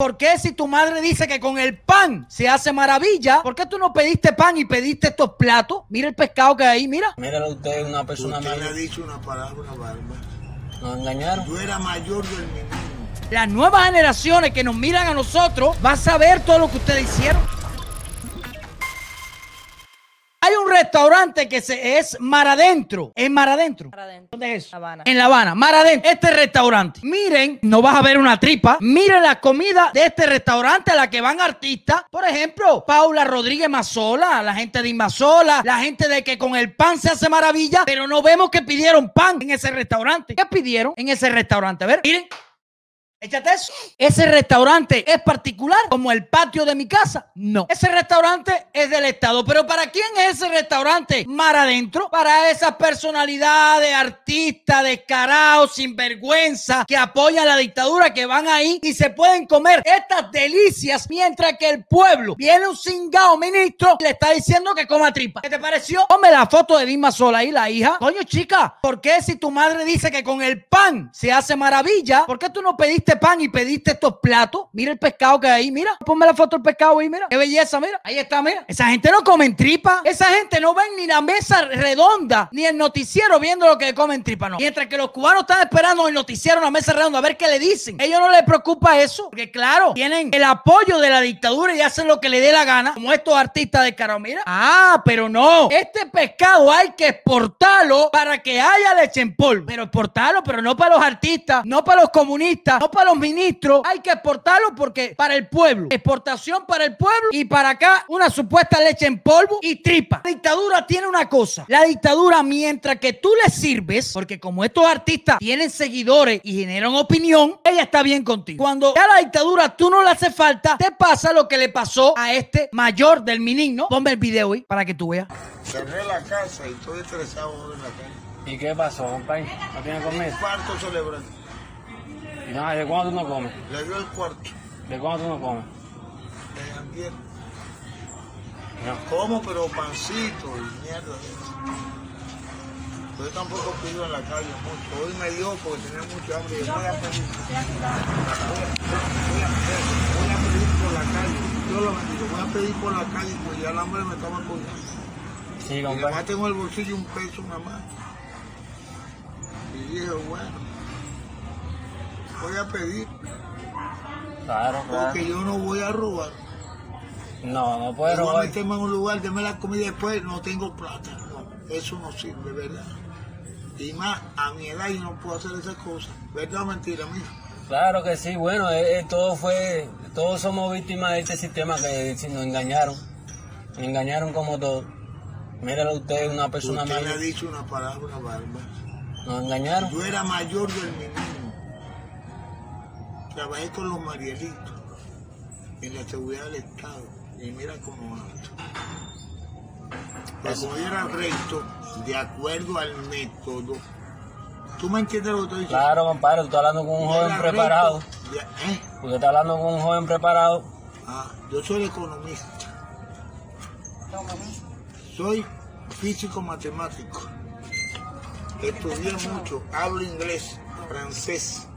¿Por qué si tu madre dice que con el pan se hace maravilla? ¿Por qué tú no pediste pan y pediste estos platos? Mira el pescado que hay ahí, mira. Míralo usted, una persona Usted le ha mayor. dicho una palabra bárbara. Nos engañaron. Yo era mayor del menino. Las nuevas generaciones que nos miran a nosotros van a saber todo lo que ustedes hicieron. Restaurante que se, es Mar Adentro. ¿Es Mar Adentro? Mar Adentro. ¿Dónde es? La Habana. En La Habana. Mar Adentro. Este restaurante. Miren, no vas a ver una tripa. Miren la comida de este restaurante a la que van artistas. Por ejemplo, Paula Rodríguez Mazola, la gente de Inmazola, la gente de que con el pan se hace maravilla, pero no vemos que pidieron pan en ese restaurante. ¿Qué pidieron en ese restaurante? A ver, miren. Échate eso. Ese restaurante es particular como el patio de mi casa. No. Ese restaurante es del Estado. Pero ¿para quién es ese restaurante? Mar adentro. Para esas personalidades, artistas, descarados, sinvergüenza, que apoyan la dictadura, que van ahí y se pueden comer estas delicias mientras que el pueblo viene un cingado ministro y le está diciendo que coma tripa. ¿Qué te pareció? Ponme la foto de Dima Sola ahí, la hija. Coño, chica, ¿por qué si tu madre dice que con el pan se hace maravilla? ¿Por qué tú no pediste pan y pediste estos platos? Mira el pescado que hay ahí, mira. Ponme la foto del pescado ahí, mira. Qué belleza, mira. Ahí está, mira. Esa gente no come tripa. Esa gente no ven ni la mesa redonda, ni el noticiero viendo lo que comen tripa, no. Mientras que los cubanos están esperando el noticiero, una mesa redonda, a ver qué le dicen. Ellos no les preocupa eso, porque claro, tienen el apoyo de la dictadura y hacen lo que le dé la gana, como estos artistas de caro. Mira. Ah, pero no. Este pescado hay que exportarlo para que haya leche en polvo. Pero exportarlo, pero no para los artistas, no para los comunistas, no para los ministros. Hay que exportarlo porque para el pueblo. Exportación para el pueblo y para acá una supuesta leche en polvo y tripa. La dictadura tiene una cosa. La dictadura, mientras que tú le sirves, porque como estos artistas tienen seguidores y generan opinión, ella está bien contigo. Cuando ya la dictadura tú no le hace falta, te pasa lo que le pasó a este mayor del Minin, ¿no? Ponme el video ahí para que tú veas. Cerré la casa y estoy estresado en la calle. ¿Y qué pasó, compadre? ¿No tiene comer? Cuarto celebrando. No, ¿de cuándo tú no comes? Le dio el cuarto. ¿De cuándo tú no comes? de antier. No. Como, pero pancito y mierda. Yo tampoco pido en la calle mucho. Hoy me dio porque tenía mucha hambre. Yo voy a pedir. Voy a, voy a- voy a pedir por la calle. Yo lo bendigo. Voy a pedir por la calle porque ya el hambre me estaba cogiendo. Sí, Y además tengo en el bolsillo un peso nada más. Y dije, bueno, voy a pedir Claro, claro. porque yo no voy a robar. No, no a robar. meterme en un lugar, deme la comida y después, no tengo plata. No, eso no sirve, ¿verdad? Y más, a mi edad yo no puedo hacer esas cosas. ¿Verdad o mentira, mijo? Claro que sí, bueno, eh, eh, todo fue, todos somos víctimas de este sistema que si nos engañaron, nos engañaron como todo. Míralo usted, una persona Usted le ha mayor, dicho una palabra bárbara. nos engañaron. Yo era mayor del menino. Trabajé con los Marielitos en la seguridad del Estado. Y mira cómo. Pero como era recto, de acuerdo al método. ¿Tú me entiendes lo que estoy diciendo? Claro, compadre, tú estás hablando con un joven preparado. de- ¿eh? Usted está hablando con un joven preparado. Ah, yo soy economista. Soy físico matemático. Estudié mucho, hablo inglés, francés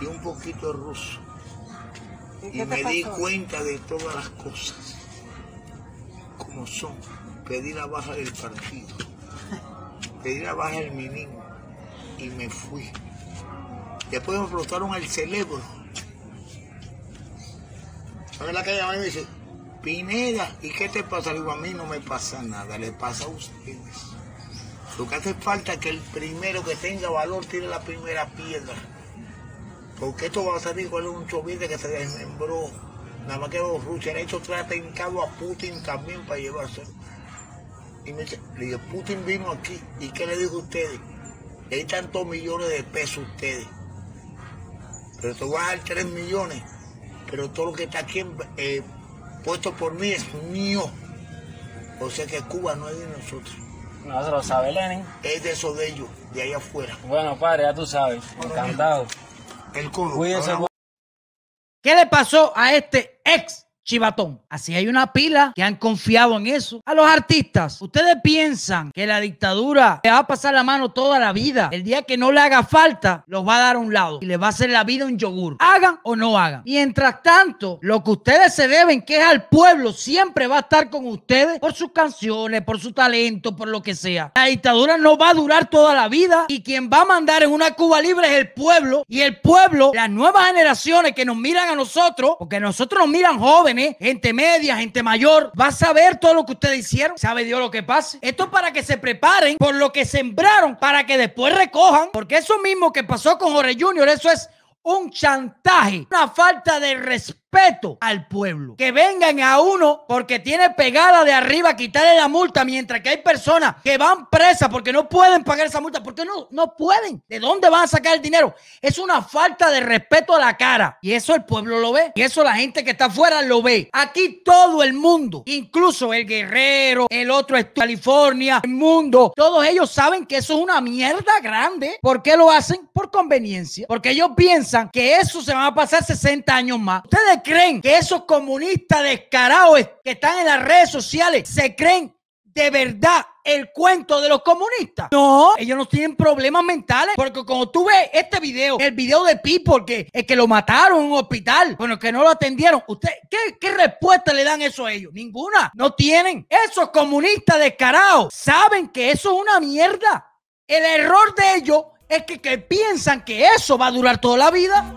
y un poquito de ruso. Y me di cuenta de todas las cosas como son. Pedí la baja del partido, pedí la baja del menino y me fui. Después me explotaron el cerebro. ¿Sabes la que llama y me dice, Pineda, ¿y qué te pasa? Le digo, a mí no me pasa nada, le pasa a ustedes. Lo que hace falta es que el primero que tenga valor tire la primera piedra. Porque esto va a salir con un chovite que se desmembró. Nada más que los rusos han hecho tratado a Putin también para llevárselo. Y me dice, le digo, Putin vino aquí. ¿Y qué le dijo a ustedes? Di tantos millones de pesos ustedes. Pero te voy a dar 3 millones. Pero todo lo que está aquí eh, puesto por mí es mío. O sea que Cuba no es de nosotros. No se lo sabe Lenin. Es de eso de ellos, de allá afuera. Bueno, padre, ya tú sabes. Encantado. El codo. ¿Qué le pasó a este ex chivatón. Así hay una pila que han confiado en eso. A los artistas, ustedes piensan que la dictadura le va a pasar la mano toda la vida. El día que no le haga falta, los va a dar a un lado y les va a hacer la vida un yogur. Hagan o no hagan. Mientras tanto, lo que ustedes se deben, que es al pueblo, siempre va a estar con ustedes por sus canciones, por su talento, por lo que sea. La dictadura no va a durar toda la vida y quien va a mandar en una Cuba libre es el pueblo y el pueblo, las nuevas generaciones que nos miran a nosotros, porque nosotros nos miran jóvenes, gente media, gente mayor, va a saber todo lo que ustedes hicieron. Sabe Dios lo que pase. Esto es para que se preparen por lo que sembraron, para que después recojan, porque eso mismo que pasó con Jorge Junior, eso es un chantaje, una falta de respeto al pueblo. Que vengan a uno porque tiene pegada de arriba quitarle la multa, mientras que hay personas que van presas porque no pueden pagar esa multa. porque no? No pueden. ¿De dónde van a sacar el dinero? Es una falta de respeto a la cara. Y eso el pueblo lo ve. Y eso la gente que está afuera lo ve. Aquí todo el mundo, incluso el guerrero, el otro es California, el mundo, todos ellos saben que eso es una mierda grande. ¿Por qué lo hacen? Por conveniencia. Porque ellos piensan que eso se va a pasar 60 años más. ¿Ustedes creen que esos comunistas descarados que están en las redes sociales se creen de verdad el cuento de los comunistas. No, ellos no tienen problemas mentales. Porque como tú ves este video, el video de People, que el que lo mataron en un hospital, bueno, que no lo atendieron, ¿usted qué, qué respuesta le dan eso a ellos? Ninguna. No tienen. Esos comunistas descarados saben que eso es una mierda. El error de ellos es que, que piensan que eso va a durar toda la vida.